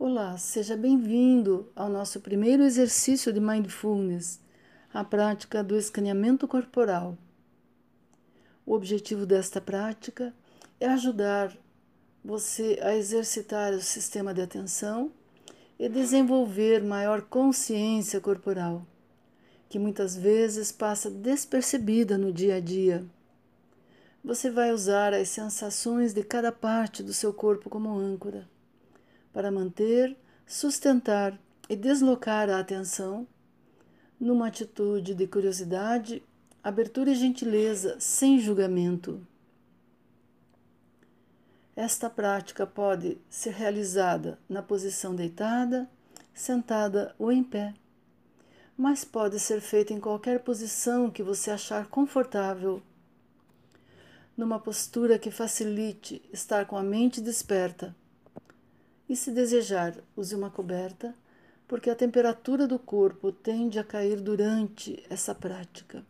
Olá, seja bem-vindo ao nosso primeiro exercício de Mindfulness, a prática do escaneamento corporal. O objetivo desta prática é ajudar você a exercitar o sistema de atenção e desenvolver maior consciência corporal, que muitas vezes passa despercebida no dia a dia. Você vai usar as sensações de cada parte do seu corpo como âncora para manter, sustentar e deslocar a atenção numa atitude de curiosidade, abertura e gentileza sem julgamento. Esta prática pode ser realizada na posição deitada, sentada ou em pé, mas pode ser feita em qualquer posição que você achar confortável. Numa postura que facilite estar com a mente desperta e, se desejar, use uma coberta, porque a temperatura do corpo tende a cair durante essa prática.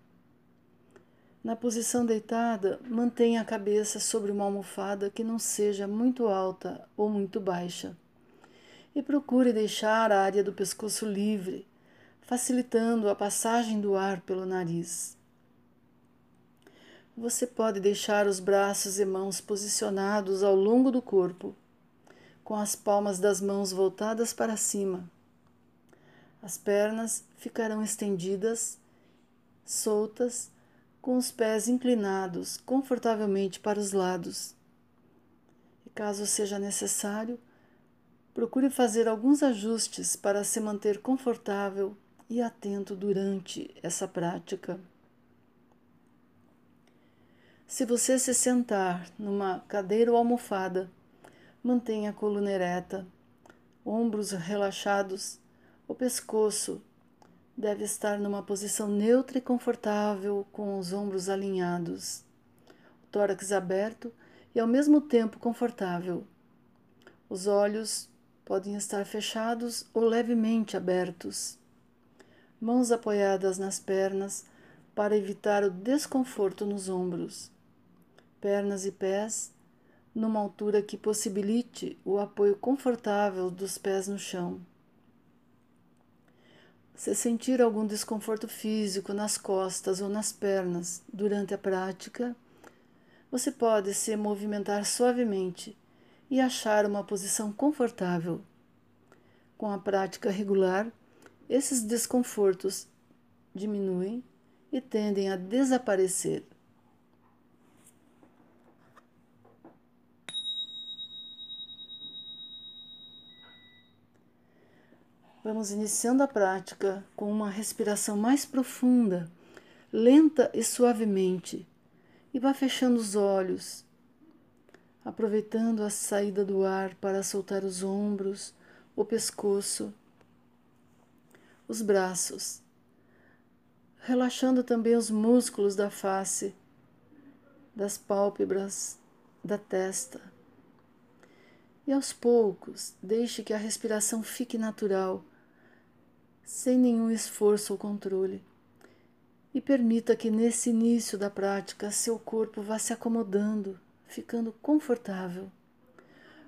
Na posição deitada, mantenha a cabeça sobre uma almofada que não seja muito alta ou muito baixa. E procure deixar a área do pescoço livre, facilitando a passagem do ar pelo nariz. Você pode deixar os braços e mãos posicionados ao longo do corpo com as palmas das mãos voltadas para cima. As pernas ficarão estendidas, soltas, com os pés inclinados confortavelmente para os lados. E caso seja necessário, procure fazer alguns ajustes para se manter confortável e atento durante essa prática. Se você se sentar numa cadeira ou almofada, Mantenha a coluna ereta, ombros relaxados, o pescoço deve estar numa posição neutra e confortável, com os ombros alinhados, o tórax aberto e ao mesmo tempo confortável. Os olhos podem estar fechados ou levemente abertos. Mãos apoiadas nas pernas para evitar o desconforto nos ombros. Pernas e pés numa altura que possibilite o apoio confortável dos pés no chão. Se sentir algum desconforto físico nas costas ou nas pernas durante a prática, você pode se movimentar suavemente e achar uma posição confortável. Com a prática regular, esses desconfortos diminuem e tendem a desaparecer. Vamos iniciando a prática com uma respiração mais profunda, lenta e suavemente, e vá fechando os olhos, aproveitando a saída do ar para soltar os ombros, o pescoço, os braços, relaxando também os músculos da face, das pálpebras, da testa. E aos poucos, deixe que a respiração fique natural sem nenhum esforço ou controle. E permita que nesse início da prática seu corpo vá se acomodando, ficando confortável,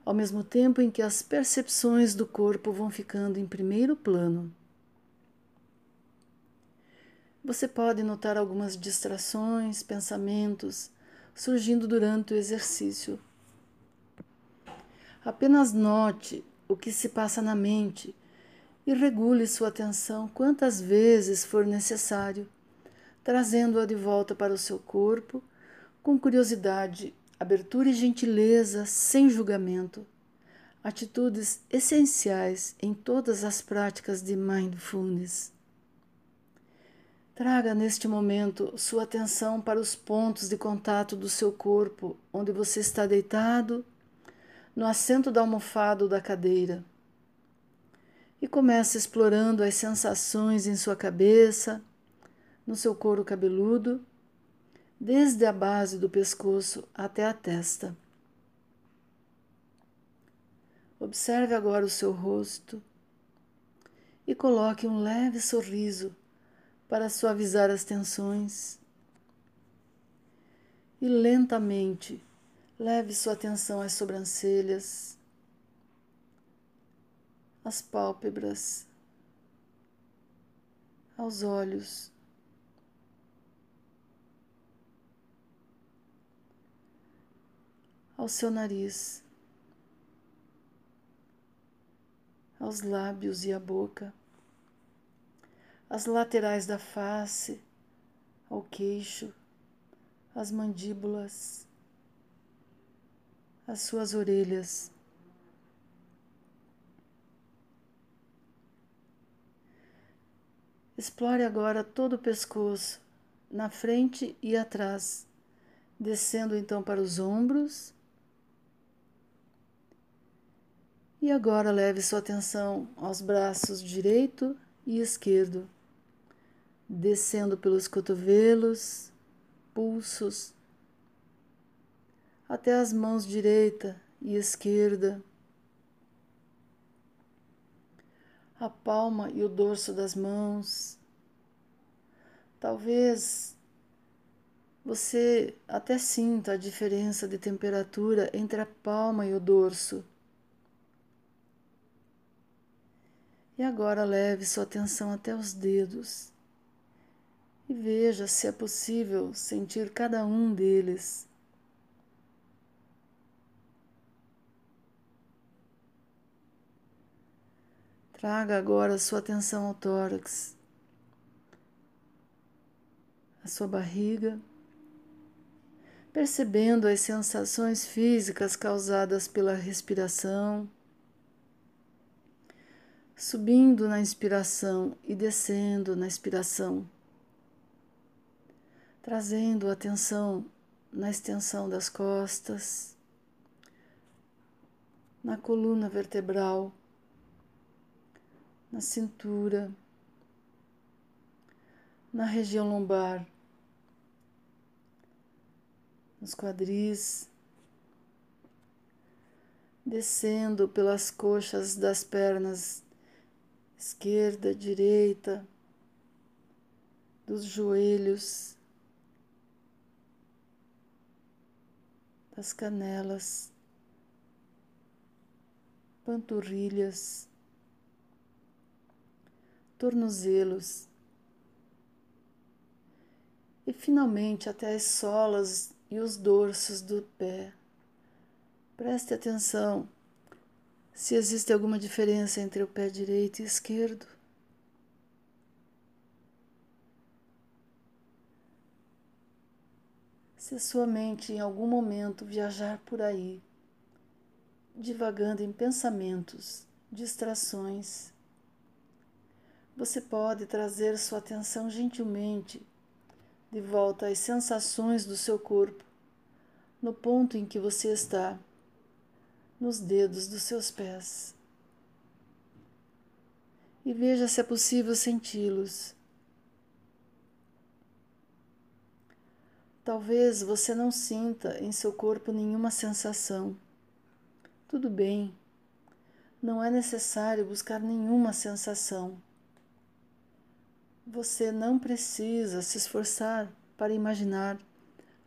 ao mesmo tempo em que as percepções do corpo vão ficando em primeiro plano. Você pode notar algumas distrações, pensamentos surgindo durante o exercício. Apenas note o que se passa na mente e regule sua atenção quantas vezes for necessário, trazendo-a de volta para o seu corpo com curiosidade, abertura e gentileza, sem julgamento. Atitudes essenciais em todas as práticas de mindfulness. Traga neste momento sua atenção para os pontos de contato do seu corpo, onde você está deitado, no assento da almofada ou da cadeira e comece explorando as sensações em sua cabeça, no seu couro cabeludo, desde a base do pescoço até a testa. Observe agora o seu rosto e coloque um leve sorriso para suavizar as tensões. E lentamente leve sua atenção às sobrancelhas às pálpebras, aos olhos. Ao seu nariz, aos lábios e à boca, as laterais da face, ao queixo, as mandíbulas, as suas orelhas. Explore agora todo o pescoço, na frente e atrás, descendo então para os ombros. E agora leve sua atenção aos braços direito e esquerdo, descendo pelos cotovelos, pulsos, até as mãos direita e esquerda, a palma e o dorso das mãos. Talvez você até sinta a diferença de temperatura entre a palma e o dorso. E agora leve sua atenção até os dedos e veja se é possível sentir cada um deles. Traga agora a sua atenção ao tórax, a sua barriga, percebendo as sensações físicas causadas pela respiração, subindo na inspiração e descendo na expiração, trazendo atenção na extensão das costas, na coluna vertebral na cintura, na região lombar, nos quadris, descendo pelas coxas das pernas esquerda, direita, dos joelhos, das canelas, panturrilhas tornozelos e finalmente até as solas e os dorsos do pé. Preste atenção se existe alguma diferença entre o pé direito e esquerdo. Se sua mente em algum momento viajar por aí, divagando em pensamentos, distrações, você pode trazer sua atenção gentilmente de volta às sensações do seu corpo, no ponto em que você está, nos dedos dos seus pés. E veja se é possível senti-los. Talvez você não sinta em seu corpo nenhuma sensação. Tudo bem, não é necessário buscar nenhuma sensação. Você não precisa se esforçar para imaginar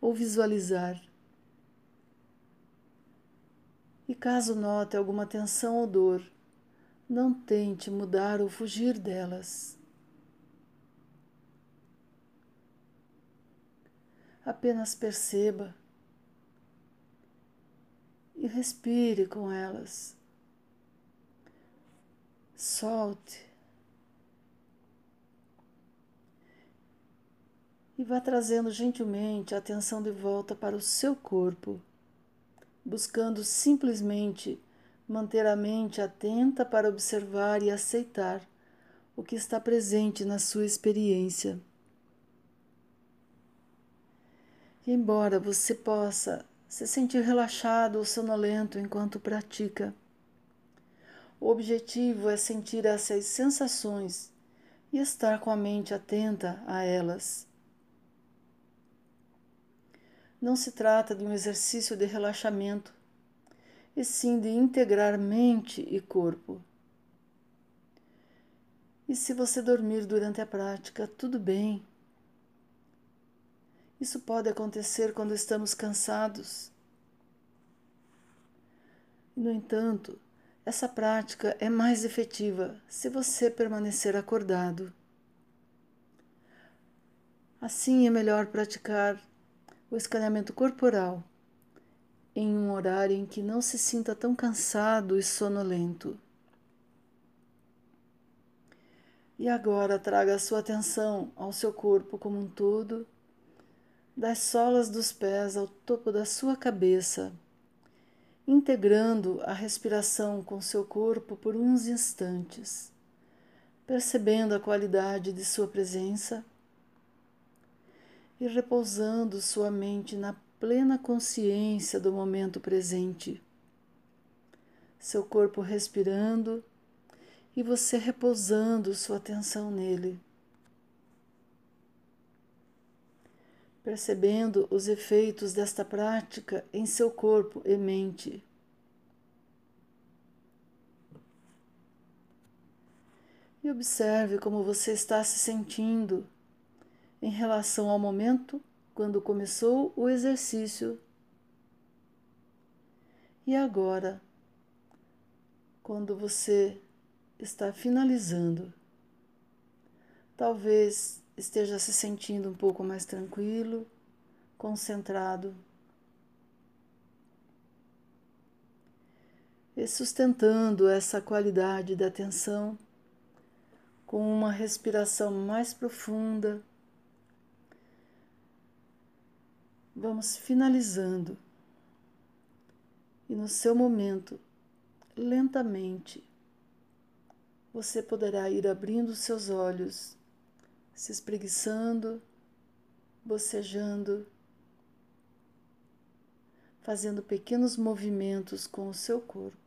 ou visualizar. E caso note alguma tensão ou dor, não tente mudar ou fugir delas. Apenas perceba e respire com elas. Solte e vá trazendo gentilmente a atenção de volta para o seu corpo, buscando simplesmente manter a mente atenta para observar e aceitar o que está presente na sua experiência. E embora você possa se sentir relaxado ou sonolento enquanto pratica, o objetivo é sentir essas sensações e estar com a mente atenta a elas não se trata de um exercício de relaxamento, e sim de integrar mente e corpo. E se você dormir durante a prática, tudo bem. Isso pode acontecer quando estamos cansados. No entanto, essa prática é mais efetiva se você permanecer acordado. Assim é melhor praticar o escaneamento corporal em um horário em que não se sinta tão cansado e sonolento. E agora traga a sua atenção ao seu corpo como um todo, das solas dos pés ao topo da sua cabeça, integrando a respiração com seu corpo por uns instantes, percebendo a qualidade de sua presença e repousando sua mente na plena consciência do momento presente. Seu corpo respirando e você repousando sua atenção nele. Percebendo os efeitos desta prática em seu corpo e mente. E observe como você está se sentindo em relação ao momento quando começou o exercício e agora, quando você está finalizando. Talvez esteja se sentindo um pouco mais tranquilo, concentrado. E sustentando essa qualidade da atenção com uma respiração mais profunda. Vamos finalizando. E no seu momento, lentamente, você poderá ir abrindo seus olhos, se espreguiçando, bocejando, fazendo pequenos movimentos com o seu corpo.